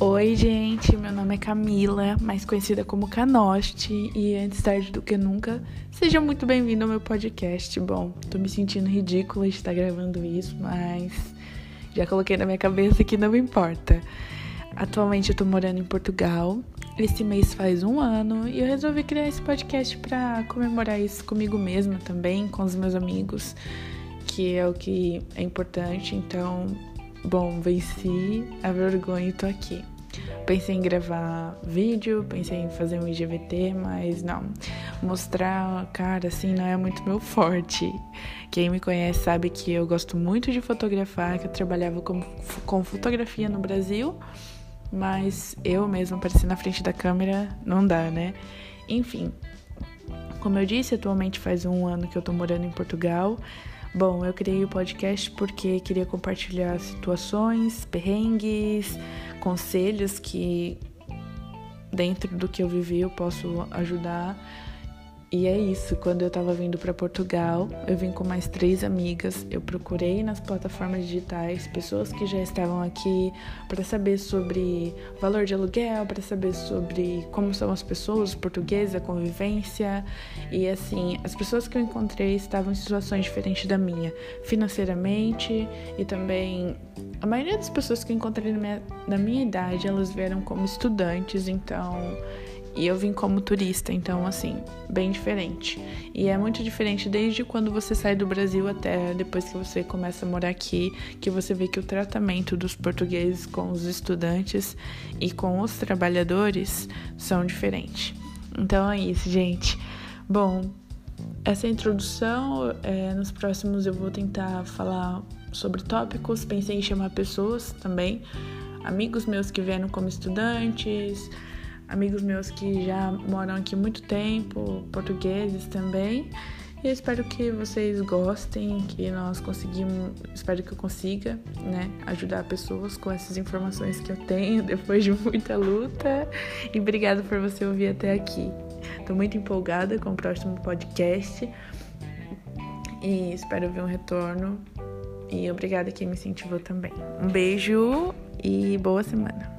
Oi, gente, meu nome é Camila, mais conhecida como Canosti, e antes tarde do que nunca, seja muito bem-vindo ao meu podcast. Bom, tô me sentindo ridícula de estar gravando isso, mas já coloquei na minha cabeça que não me importa. Atualmente eu tô morando em Portugal. Esse mês faz um ano e eu resolvi criar esse podcast para comemorar isso comigo mesma também, com os meus amigos, que é o que é importante. Então, bom, venci a vergonha e tô aqui. Pensei em gravar vídeo, pensei em fazer um IGVT, mas não. Mostrar cara assim não é muito meu forte. Quem me conhece sabe que eu gosto muito de fotografar, que eu trabalhava com, com fotografia no Brasil, mas eu mesma aparecer na frente da câmera não dá, né? Enfim, como eu disse, atualmente faz um ano que eu tô morando em Portugal. Bom, eu criei o podcast porque queria compartilhar situações, perrengues, conselhos que dentro do que eu vivi eu posso ajudar e é isso, quando eu tava vindo para Portugal, eu vim com mais três amigas. Eu procurei nas plataformas digitais pessoas que já estavam aqui para saber sobre valor de aluguel, para saber sobre como são as pessoas portuguesas, a convivência. E assim, as pessoas que eu encontrei estavam em situações diferentes da minha, financeiramente e também a maioria das pessoas que eu encontrei na minha, na minha idade, elas vieram como estudantes, então e eu vim como turista, então assim, bem diferente. E é muito diferente desde quando você sai do Brasil até depois que você começa a morar aqui, que você vê que o tratamento dos portugueses com os estudantes e com os trabalhadores são diferentes. Então é isso, gente. Bom, essa introdução, é, nos próximos eu vou tentar falar sobre tópicos. Pensei em chamar pessoas também, amigos meus que vieram como estudantes amigos meus que já moram aqui muito tempo, portugueses também. E eu espero que vocês gostem, que nós conseguimos, espero que eu consiga, né, ajudar pessoas com essas informações que eu tenho depois de muita luta. E obrigada por você ouvir até aqui. Estou muito empolgada com o próximo podcast e espero ver um retorno. E obrigada quem me incentivou também. Um beijo e boa semana.